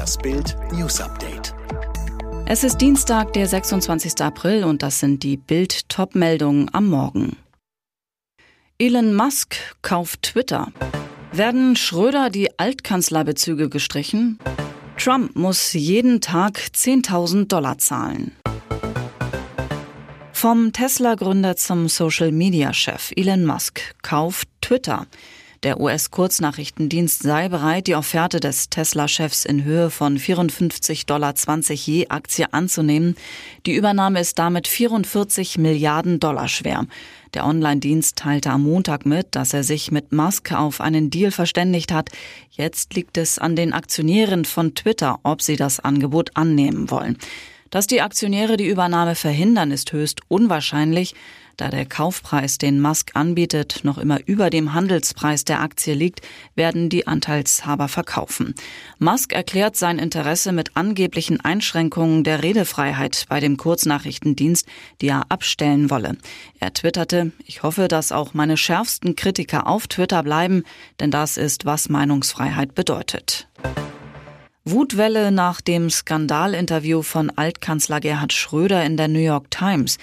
Das Bild News Update. Es ist Dienstag, der 26. April und das sind die Bild Top-Meldungen am Morgen. Elon Musk kauft Twitter. Werden Schröder die Altkanzlerbezüge gestrichen? Trump muss jeden Tag 10.000 Dollar zahlen. Vom Tesla-Gründer zum Social-Media-Chef Elon Musk kauft Twitter. Der US-Kurznachrichtendienst sei bereit, die Offerte des Tesla-Chefs in Höhe von 54,20 Dollar je Aktie anzunehmen. Die Übernahme ist damit 44 Milliarden Dollar schwer. Der Online-Dienst teilte am Montag mit, dass er sich mit Musk auf einen Deal verständigt hat. Jetzt liegt es an den Aktionären von Twitter, ob sie das Angebot annehmen wollen. Dass die Aktionäre die Übernahme verhindern, ist höchst unwahrscheinlich, da der Kaufpreis, den Musk anbietet, noch immer über dem Handelspreis der Aktie liegt, werden die Anteilshaber verkaufen. Musk erklärt sein Interesse mit angeblichen Einschränkungen der Redefreiheit bei dem Kurznachrichtendienst, die er abstellen wolle. Er twitterte, ich hoffe, dass auch meine schärfsten Kritiker auf Twitter bleiben, denn das ist, was Meinungsfreiheit bedeutet. Wutwelle nach dem Skandalinterview von Altkanzler Gerhard Schröder in der New York Times.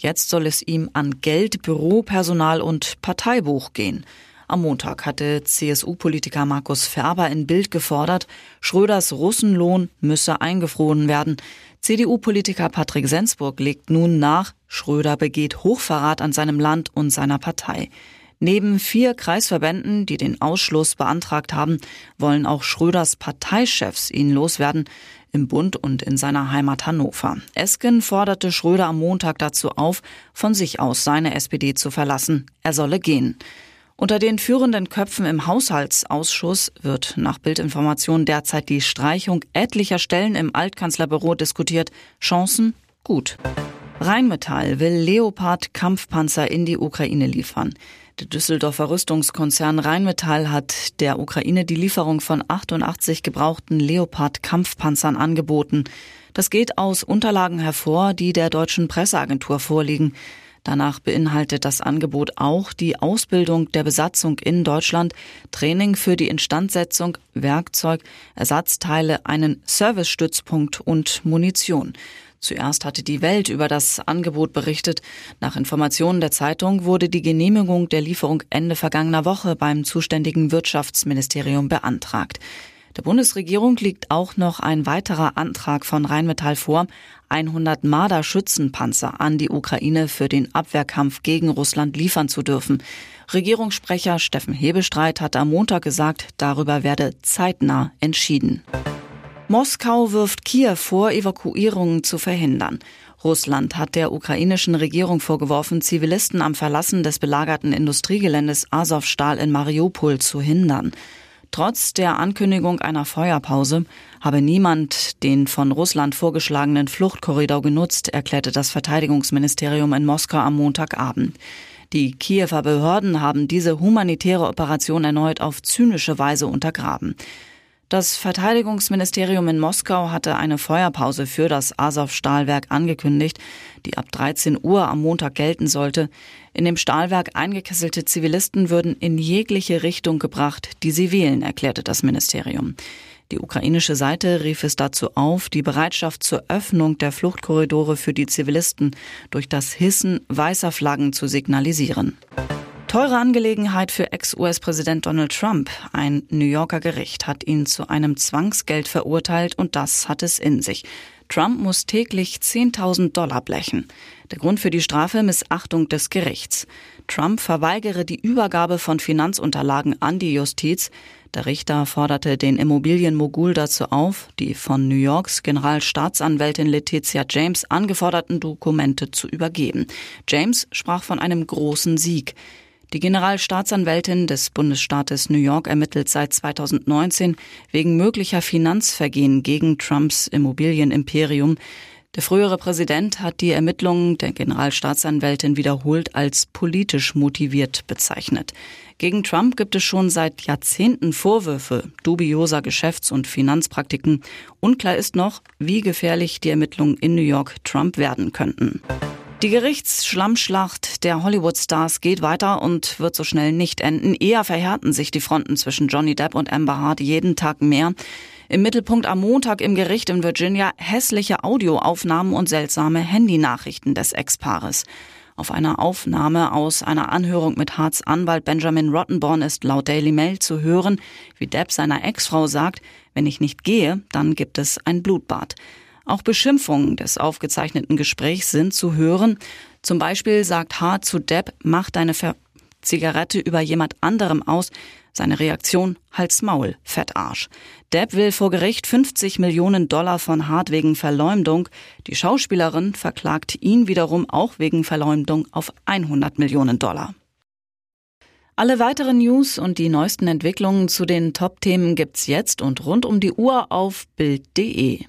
Jetzt soll es ihm an Geld, Büropersonal und Parteibuch gehen. Am Montag hatte CSU-Politiker Markus Ferber in Bild gefordert, Schröders Russenlohn müsse eingefroren werden. CDU-Politiker Patrick Sensburg legt nun nach, Schröder begeht Hochverrat an seinem Land und seiner Partei. Neben vier Kreisverbänden, die den Ausschluss beantragt haben, wollen auch Schröders Parteichefs ihn loswerden im Bund und in seiner Heimat Hannover. Esken forderte Schröder am Montag dazu auf, von sich aus seine SPD zu verlassen. Er solle gehen. Unter den führenden Köpfen im Haushaltsausschuss wird nach Bildinformation derzeit die Streichung etlicher Stellen im Altkanzlerbüro diskutiert. Chancen? Gut. Rheinmetall will Leopard-Kampfpanzer in die Ukraine liefern. Der Düsseldorfer Rüstungskonzern Rheinmetall hat der Ukraine die Lieferung von 88 gebrauchten Leopard-Kampfpanzern angeboten. Das geht aus Unterlagen hervor, die der deutschen Presseagentur vorliegen. Danach beinhaltet das Angebot auch die Ausbildung der Besatzung in Deutschland, Training für die Instandsetzung, Werkzeug, Ersatzteile, einen Servicestützpunkt und Munition. Zuerst hatte die Welt über das Angebot berichtet. Nach Informationen der Zeitung wurde die Genehmigung der Lieferung Ende vergangener Woche beim zuständigen Wirtschaftsministerium beantragt. Der Bundesregierung liegt auch noch ein weiterer Antrag von Rheinmetall vor, 100 Marder-Schützenpanzer an die Ukraine für den Abwehrkampf gegen Russland liefern zu dürfen. Regierungssprecher Steffen Hebestreit hat am Montag gesagt, darüber werde zeitnah entschieden. Moskau wirft Kiew vor, Evakuierungen zu verhindern. Russland hat der ukrainischen Regierung vorgeworfen, Zivilisten am Verlassen des belagerten Industriegeländes Azovstal in Mariupol zu hindern. Trotz der Ankündigung einer Feuerpause habe niemand den von Russland vorgeschlagenen Fluchtkorridor genutzt, erklärte das Verteidigungsministerium in Moskau am Montagabend. Die Kiewer Behörden haben diese humanitäre Operation erneut auf zynische Weise untergraben. Das Verteidigungsministerium in Moskau hatte eine Feuerpause für das Azov-Stahlwerk angekündigt, die ab 13 Uhr am Montag gelten sollte. In dem Stahlwerk eingekesselte Zivilisten würden in jegliche Richtung gebracht, die sie wählen, erklärte das Ministerium. Die ukrainische Seite rief es dazu auf, die Bereitschaft zur Öffnung der Fluchtkorridore für die Zivilisten durch das Hissen weißer Flaggen zu signalisieren. Teure Angelegenheit für Ex-US-Präsident Donald Trump. Ein New Yorker Gericht hat ihn zu einem Zwangsgeld verurteilt und das hat es in sich. Trump muss täglich 10.000 Dollar blechen. Der Grund für die Strafe Missachtung des Gerichts. Trump verweigere die Übergabe von Finanzunterlagen an die Justiz. Der Richter forderte den Immobilienmogul dazu auf, die von New Yorks Generalstaatsanwältin Letizia James angeforderten Dokumente zu übergeben. James sprach von einem großen Sieg. Die Generalstaatsanwältin des Bundesstaates New York ermittelt seit 2019 wegen möglicher Finanzvergehen gegen Trumps Immobilienimperium. Der frühere Präsident hat die Ermittlungen der Generalstaatsanwältin wiederholt als politisch motiviert bezeichnet. Gegen Trump gibt es schon seit Jahrzehnten Vorwürfe dubioser Geschäfts- und Finanzpraktiken. Unklar ist noch, wie gefährlich die Ermittlungen in New York Trump werden könnten. Die Gerichtsschlammschlacht der Hollywood-Stars geht weiter und wird so schnell nicht enden. Eher verhärten sich die Fronten zwischen Johnny Depp und Amber Hart jeden Tag mehr. Im Mittelpunkt am Montag im Gericht in Virginia hässliche Audioaufnahmen und seltsame Handynachrichten des Ex-Paares. Auf einer Aufnahme aus einer Anhörung mit Harts Anwalt Benjamin Rottenborn ist laut Daily Mail zu hören, wie Depp seiner Ex-Frau sagt, wenn ich nicht gehe, dann gibt es ein Blutbad. Auch Beschimpfungen des aufgezeichneten Gesprächs sind zu hören. Zum Beispiel sagt Hart zu Depp, mach deine Ver Zigarette über jemand anderem aus. Seine Reaktion, Hals Maul, Fettarsch. Depp will vor Gericht 50 Millionen Dollar von Hart wegen Verleumdung. Die Schauspielerin verklagt ihn wiederum auch wegen Verleumdung auf 100 Millionen Dollar. Alle weiteren News und die neuesten Entwicklungen zu den Top-Themen gibt's jetzt und rund um die Uhr auf Bild.de.